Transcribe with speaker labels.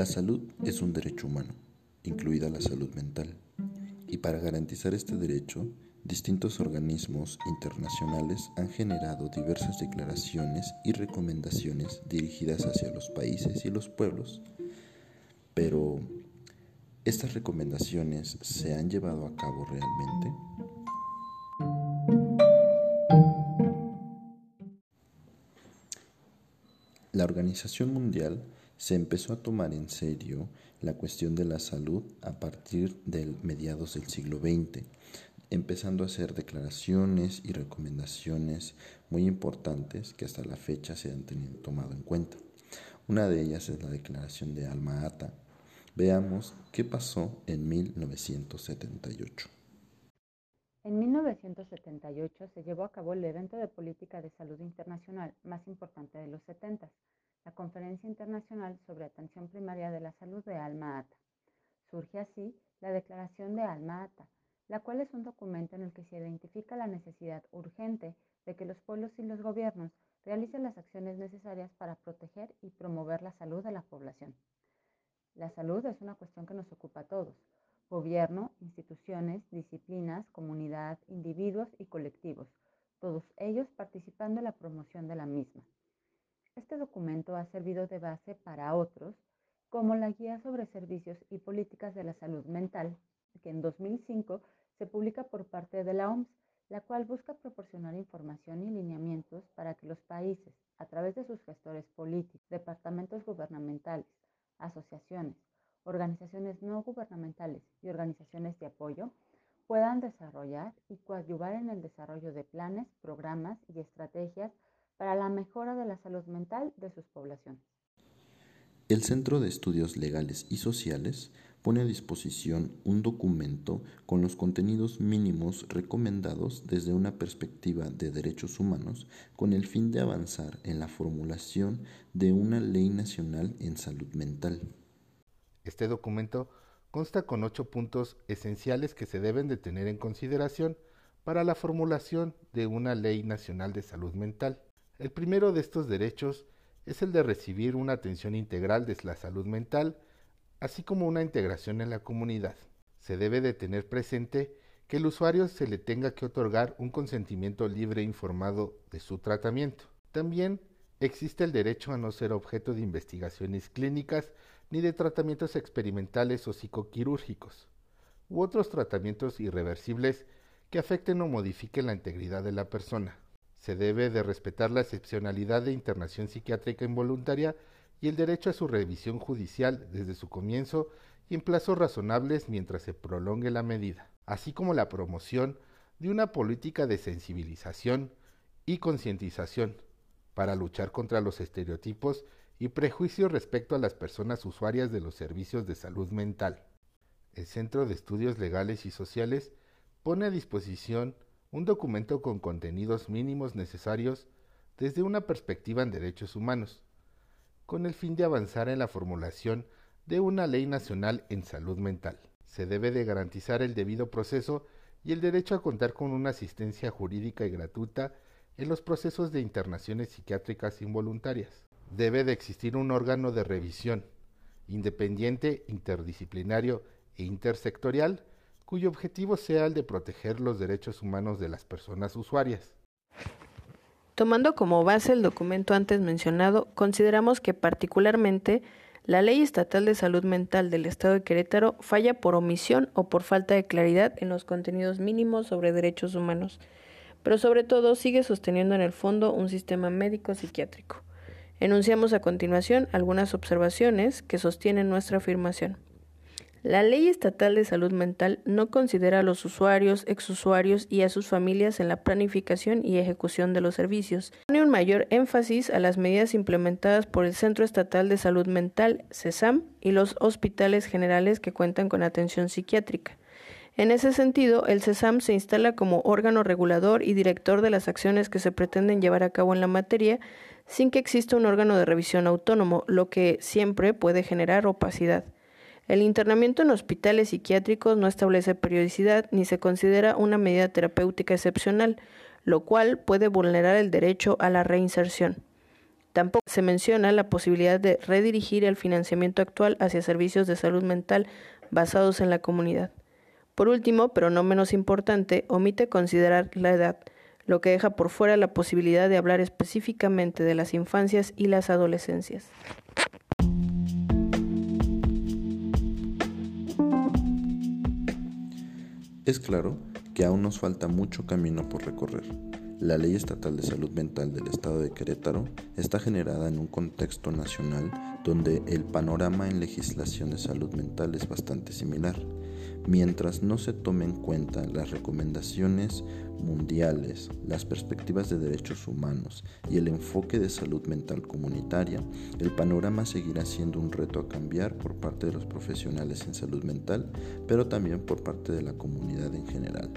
Speaker 1: La salud es un derecho humano, incluida la salud mental, y para garantizar este derecho, distintos organismos internacionales han generado diversas declaraciones y recomendaciones dirigidas hacia los países y los pueblos. Pero, ¿estas recomendaciones se han llevado a cabo realmente? La Organización Mundial se empezó a tomar en serio la cuestión de la salud a partir del mediados del siglo XX, empezando a hacer declaraciones y recomendaciones muy importantes que hasta la fecha se han tenido, tomado en cuenta. Una de ellas es la declaración de Alma Ata. Veamos qué pasó en 1978.
Speaker 2: En 1978 se llevó a cabo el evento de política de salud internacional más importante de los 70, la Conferencia Internacional sobre Atención Primaria de la Salud de Alma Ata. Surge así la Declaración de Alma Ata, la cual es un documento en el que se identifica la necesidad urgente de que los pueblos y los gobiernos realicen las acciones necesarias para proteger y promover la salud de la población. La salud es una cuestión que nos ocupa a todos, gobierno, instituciones, disciplinas, comunidad, individuos y colectivos, todos ellos participando en la promoción de la misma. Este documento ha servido de base para otros, como la Guía sobre Servicios y Políticas de la Salud Mental, que en 2005 se publica por parte de la OMS, la cual busca proporcionar información y lineamientos para que los países, a través de sus gestores políticos, departamentos gubernamentales, asociaciones, organizaciones no gubernamentales y organizaciones de apoyo puedan desarrollar y coadyuvar en el desarrollo de planes, programas y estrategias para la mejora de la salud mental de sus poblaciones.
Speaker 1: El Centro de Estudios Legales y Sociales pone a disposición un documento con los contenidos mínimos recomendados desde una perspectiva de derechos humanos con el fin de avanzar en la formulación de una ley nacional en salud mental.
Speaker 3: Este documento consta con ocho puntos esenciales que se deben de tener en consideración para la formulación de una ley nacional de salud mental. El primero de estos derechos es el de recibir una atención integral de la salud mental, así como una integración en la comunidad. Se debe de tener presente que el usuario se le tenga que otorgar un consentimiento libre e informado de su tratamiento. También existe el derecho a no ser objeto de investigaciones clínicas ni de tratamientos experimentales o psicoquirúrgicos, u otros tratamientos irreversibles que afecten o modifiquen la integridad de la persona. Se debe de respetar la excepcionalidad de internación psiquiátrica involuntaria y el derecho a su revisión judicial desde su comienzo y en plazos razonables mientras se prolongue la medida, así como la promoción de una política de sensibilización y concientización para luchar contra los estereotipos y prejuicios respecto a las personas usuarias de los servicios de salud mental. El Centro de Estudios Legales y Sociales pone a disposición un documento con contenidos mínimos necesarios desde una perspectiva en derechos humanos, con el fin de avanzar en la formulación de una ley nacional en salud mental. Se debe de garantizar el debido proceso y el derecho a contar con una asistencia jurídica y gratuita en los procesos de internaciones psiquiátricas involuntarias debe de existir un órgano de revisión independiente, interdisciplinario e intersectorial cuyo objetivo sea el de proteger los derechos humanos de las personas usuarias.
Speaker 4: Tomando como base el documento antes mencionado, consideramos que particularmente la Ley Estatal de Salud Mental del Estado de Querétaro falla por omisión o por falta de claridad en los contenidos mínimos sobre derechos humanos, pero sobre todo sigue sosteniendo en el fondo un sistema médico psiquiátrico. Enunciamos a continuación algunas observaciones que sostienen nuestra afirmación. La Ley Estatal de Salud Mental no considera a los usuarios, exusuarios y a sus familias en la planificación y ejecución de los servicios. Pone un mayor énfasis a las medidas implementadas por el Centro Estatal de Salud Mental, CESAM, y los hospitales generales que cuentan con atención psiquiátrica. En ese sentido, el CESAM se instala como órgano regulador y director de las acciones que se pretenden llevar a cabo en la materia, sin que exista un órgano de revisión autónomo, lo que siempre puede generar opacidad. El internamiento en hospitales psiquiátricos no establece periodicidad ni se considera una medida terapéutica excepcional, lo cual puede vulnerar el derecho a la reinserción. Tampoco se menciona la posibilidad de redirigir el financiamiento actual hacia servicios de salud mental basados en la comunidad. Por último, pero no menos importante, omite considerar la edad, lo que deja por fuera la posibilidad de hablar específicamente de las infancias y las adolescencias.
Speaker 1: Es claro que aún nos falta mucho camino por recorrer. La Ley Estatal de Salud Mental del Estado de Querétaro está generada en un contexto nacional donde el panorama en legislación de salud mental es bastante similar. Mientras no se tomen en cuenta las recomendaciones mundiales, las perspectivas de derechos humanos y el enfoque de salud mental comunitaria, el panorama seguirá siendo un reto a cambiar por parte de los profesionales en salud mental, pero también por parte de la comunidad en general.